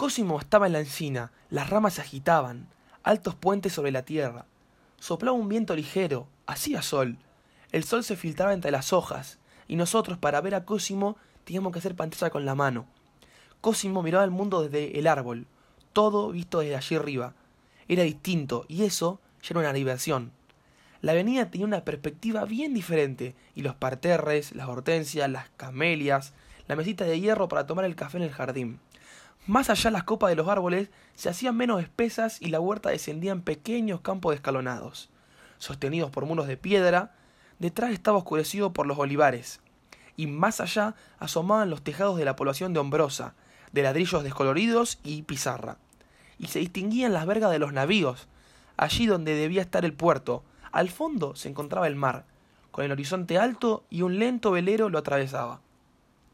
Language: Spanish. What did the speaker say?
Cosimo estaba en la encina, las ramas se agitaban, altos puentes sobre la tierra. Soplaba un viento ligero, hacía sol. El sol se filtraba entre las hojas, y nosotros, para ver a Cosimo, teníamos que hacer pantalla con la mano. Cosimo miraba el mundo desde el árbol, todo visto desde allí arriba. Era distinto, y eso ya era una diversión. La avenida tenía una perspectiva bien diferente, y los parterres, las hortensias, las camelias, la mesita de hierro para tomar el café en el jardín. Más allá las copas de los árboles se hacían menos espesas y la huerta descendía en pequeños campos escalonados. Sostenidos por muros de piedra, detrás estaba oscurecido por los olivares, y más allá asomaban los tejados de la población de Hombrosa, de ladrillos descoloridos y pizarra. Y se distinguían las vergas de los navíos, allí donde debía estar el puerto. Al fondo se encontraba el mar, con el horizonte alto y un lento velero lo atravesaba.